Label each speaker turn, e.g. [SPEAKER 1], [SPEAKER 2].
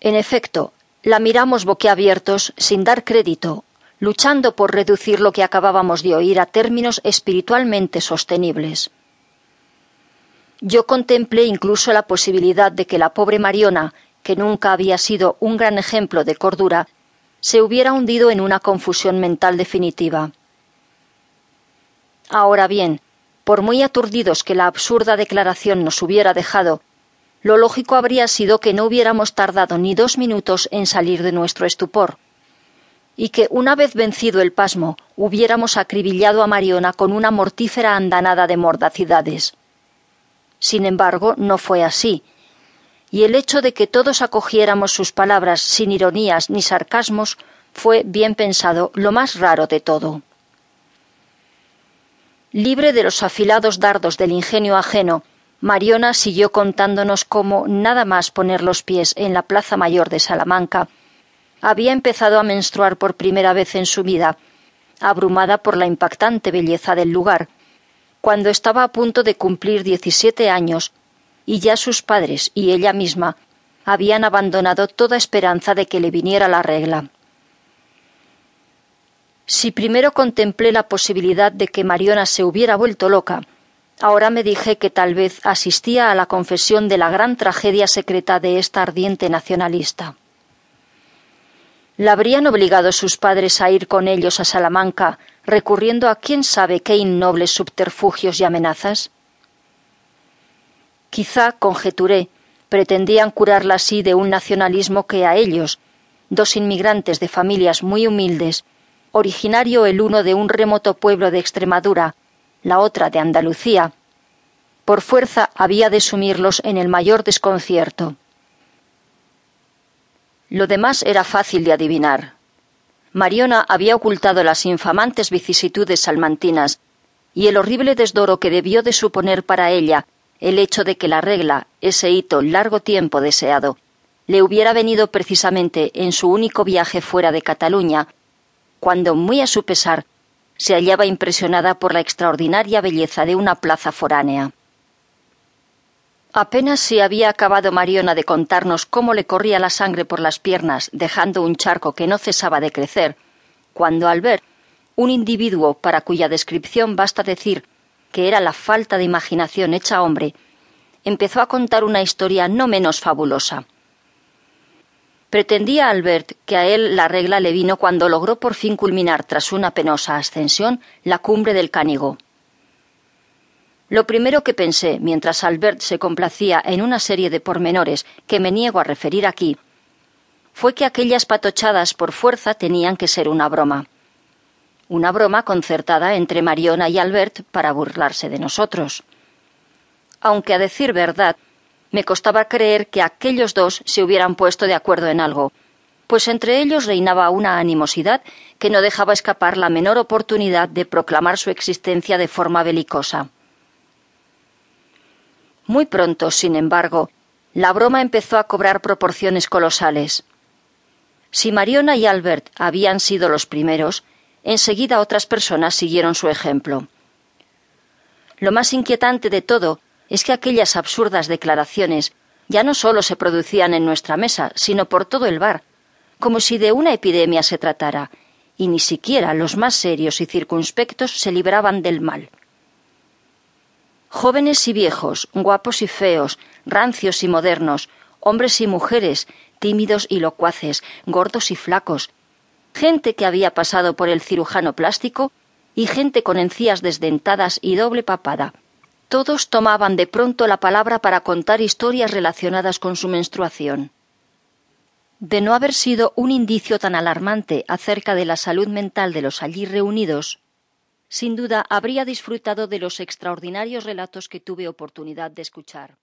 [SPEAKER 1] En efecto, la miramos boquiabiertos, sin dar crédito, luchando por reducir lo que acabábamos de oír a términos espiritualmente sostenibles. Yo contemplé incluso la posibilidad de que la pobre Mariona, que nunca había sido un gran ejemplo de cordura, se hubiera hundido en una confusión mental definitiva. Ahora bien, por muy aturdidos que la absurda declaración nos hubiera dejado, lo lógico habría sido que no hubiéramos tardado ni dos minutos en salir de nuestro estupor, y que, una vez vencido el pasmo, hubiéramos acribillado a Mariona con una mortífera andanada de mordacidades. Sin embargo, no fue así, y el hecho de que todos acogiéramos sus palabras sin ironías ni sarcasmos fue, bien pensado, lo más raro de todo. Libre de los afilados dardos del ingenio ajeno, Mariona siguió contándonos cómo, nada más poner los pies en la Plaza Mayor de Salamanca, había empezado a menstruar por primera vez en su vida, abrumada por la impactante belleza del lugar, cuando estaba a punto de cumplir diecisiete años y ya sus padres y ella misma habían abandonado toda esperanza de que le viniera la regla. Si primero contemplé la posibilidad de que Mariona se hubiera vuelto loca, ahora me dije que tal vez asistía a la confesión de la gran tragedia secreta de esta ardiente nacionalista. ¿La habrían obligado sus padres a ir con ellos a Salamanca, recurriendo a quién sabe qué innobles subterfugios y amenazas? Quizá, conjeturé, pretendían curarla así de un nacionalismo que a ellos, dos inmigrantes de familias muy humildes, originario el uno de un remoto pueblo de Extremadura, la otra de Andalucía, por fuerza había de sumirlos en el mayor desconcierto. Lo demás era fácil de adivinar. Mariona había ocultado las infamantes vicisitudes salmantinas y el horrible desdoro que debió de suponer para ella el hecho de que la regla, ese hito largo tiempo deseado, le hubiera venido precisamente en su único viaje fuera de Cataluña, cuando, muy a su pesar, se hallaba impresionada por la extraordinaria belleza de una plaza foránea. Apenas se había acabado Mariona de contarnos cómo le corría la sangre por las piernas, dejando un charco que no cesaba de crecer, cuando al ver un individuo para cuya descripción basta decir que era la falta de imaginación hecha hombre, empezó a contar una historia no menos fabulosa. Pretendía Albert que a él la regla le vino cuando logró por fin culminar, tras una penosa ascensión, la cumbre del Cánigo. Lo primero que pensé, mientras Albert se complacía en una serie de pormenores que me niego a referir aquí, fue que aquellas patochadas por fuerza tenían que ser una broma una broma concertada entre Mariona y Albert para burlarse de nosotros. Aunque a decir verdad, me costaba creer que aquellos dos se hubieran puesto de acuerdo en algo, pues entre ellos reinaba una animosidad que no dejaba escapar la menor oportunidad de proclamar su existencia de forma belicosa. Muy pronto, sin embargo, la broma empezó a cobrar proporciones colosales. Si Mariona y Albert habían sido los primeros, enseguida otras personas siguieron su ejemplo. Lo más inquietante de todo es que aquellas absurdas declaraciones ya no sólo se producían en nuestra mesa, sino por todo el bar, como si de una epidemia se tratara, y ni siquiera los más serios y circunspectos se libraban del mal. Jóvenes y viejos, guapos y feos, rancios y modernos, hombres y mujeres, tímidos y locuaces, gordos y flacos, gente que había pasado por el cirujano plástico y gente con encías desdentadas y doble papada. Todos tomaban de pronto la palabra para contar historias relacionadas con su menstruación. De no haber sido un indicio tan alarmante acerca de la salud mental de los allí reunidos, sin duda habría disfrutado de los extraordinarios relatos que tuve oportunidad de escuchar.